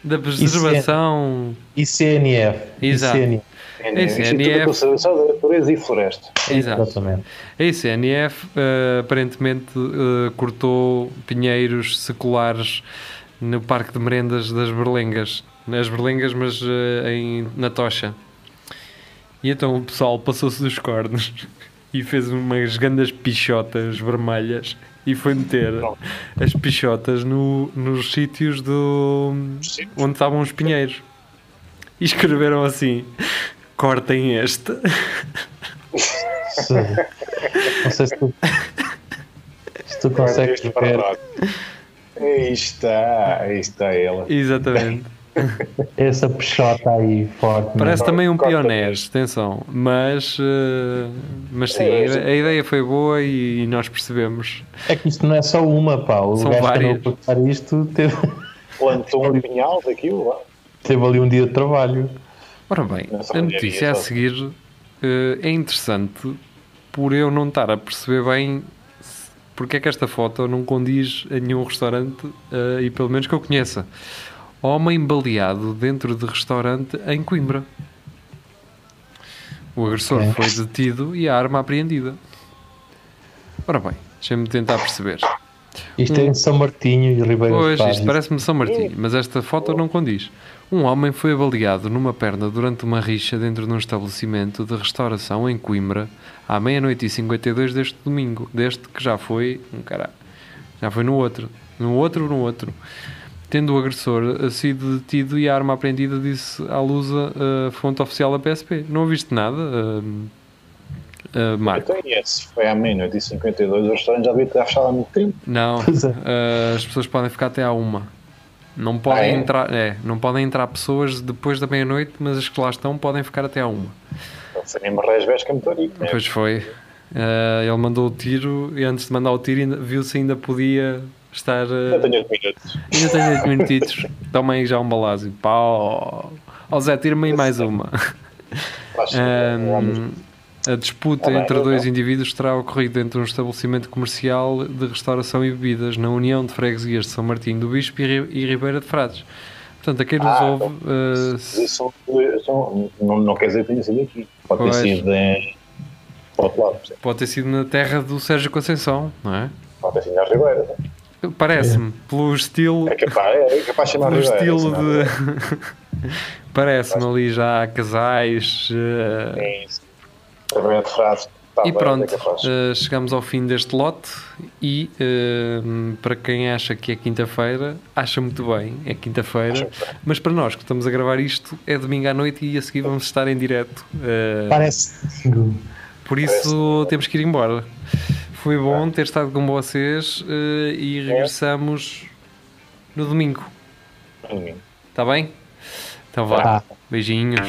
[SPEAKER 3] Da preservação.
[SPEAKER 5] ICNF.
[SPEAKER 3] Exato.
[SPEAKER 5] ICNF,
[SPEAKER 3] Esse
[SPEAKER 4] Instituto
[SPEAKER 3] NF.
[SPEAKER 4] de Conservação da Natureza e Floresta.
[SPEAKER 3] Exato.
[SPEAKER 5] exatamente.
[SPEAKER 3] A ICNF uh, aparentemente uh, cortou pinheiros seculares no Parque de Merendas das Berlengas. Nas Berlengas, mas uh, em, na Tocha. E então o pessoal passou-se dos cornos e fez umas grandes pichotas vermelhas e foi meter as pichotas no- nos sítios do, onde estavam os pinheiros. E escreveram assim: cortem este.
[SPEAKER 5] Se- não sei se tu, se tu consegues ver.
[SPEAKER 4] Aí está, aí está ela.
[SPEAKER 3] Exatamente.
[SPEAKER 5] essa peixota aí forte.
[SPEAKER 3] Parece
[SPEAKER 5] né?
[SPEAKER 3] também um pionés, atenção. Mas, eh, mas sim, a, ide- a ideia foi boa e, nós percebemos.
[SPEAKER 5] É que isto não é só uma, pá. O
[SPEAKER 3] São
[SPEAKER 5] gajo
[SPEAKER 3] várias.
[SPEAKER 5] andou a cortar isto teve,
[SPEAKER 4] Plantou um pinhal daquilo lá.
[SPEAKER 5] teve ali um dia de trabalho.
[SPEAKER 3] Ora bem, a notícia
[SPEAKER 4] é
[SPEAKER 3] a seguir eh, é interessante por eu não estar a perceber bem se- porque é que esta foto não condiz a nenhum restaurante eh, e pelo menos que eu conheça. Homem baleado dentro de restaurante em Coimbra. O agressor
[SPEAKER 5] Ok.
[SPEAKER 3] foi detido e a arma apreendida. Ora bem, deixa-me tentar perceber.
[SPEAKER 5] Isto é em São Martinho e Ribeira
[SPEAKER 3] Pois, isto parece-me São Martinho, mas esta foto não condiz. Um homem foi baleado numa perna durante uma rixa dentro de um estabelecimento de restauração em Coimbra à meia-noite e 52 deste domingo, deste que já foi, um caralho, já foi no outro, no outro, no outro. Tendo o agressor eh, sido detido e a arma apreendida, disse à Lusa a fonte oficial da PSP. Não ouviste nada, eh, eh, Marco?
[SPEAKER 4] Então, esse foi à meia-noite e 52, o restaurante já devia ter fechado há muito tempo.
[SPEAKER 3] Não, eh, as pessoas podem ficar até à uma. Não podem
[SPEAKER 4] Ah, é?
[SPEAKER 3] entrar, é, não podem entrar pessoas depois da meia-noite, mas as que lá estão podem ficar até à uma.
[SPEAKER 4] Então, que é muito rico, né?
[SPEAKER 3] Pois foi. Eh, ele mandou o tiro e antes de mandar o tiro viu se ainda podia estar. eh,
[SPEAKER 4] Ainda tenho 8 minutos.
[SPEAKER 3] ainda tenho 8 minutitos. Toma aí já um balásio. Pau. Ó Zé, tira-me aí mais uma. Ahm, a disputa
[SPEAKER 4] Tá
[SPEAKER 3] entre dois indivíduos terá ocorrido dentro de um estabelecimento comercial de restauração e bebidas na União de Freguesias de São Martinho do Bispo e Ri- Ribeira de Frades. Portanto, a quem nos
[SPEAKER 4] Ah,
[SPEAKER 3] ouve, eh,
[SPEAKER 4] isso são- não, não quer dizer que tenha sido aqui. Pode
[SPEAKER 3] Pois.
[SPEAKER 4] ter sido em. Outro lado,
[SPEAKER 3] pode ter sido na terra do Sérgio Conceição, não é?
[SPEAKER 4] pode ter sido na Ribeira.
[SPEAKER 3] Parece-me, pelo estilo,
[SPEAKER 4] É capaz, é capaz de chamar
[SPEAKER 3] pelo estilo
[SPEAKER 4] é?
[SPEAKER 3] de. Parece-me ali já casais.
[SPEAKER 4] Ribeira de Frades. Tá
[SPEAKER 3] E
[SPEAKER 4] bem,
[SPEAKER 3] pronto,
[SPEAKER 4] é
[SPEAKER 3] eh, chegamos ao fim deste lote e eh, para quem acha que é quinta-feira, acha muito bem, é quinta-feira, mas para nós que estamos a gravar isto é domingo à noite e a seguir vamos estar em direto. eh,
[SPEAKER 5] Parece.
[SPEAKER 3] por isso temos que ir embora. Foi bom ter estado com vocês eh, e regressamos no domingo.
[SPEAKER 4] Domingo.
[SPEAKER 3] Está bem? Então vá.
[SPEAKER 5] Tá.
[SPEAKER 3] Beijinhos.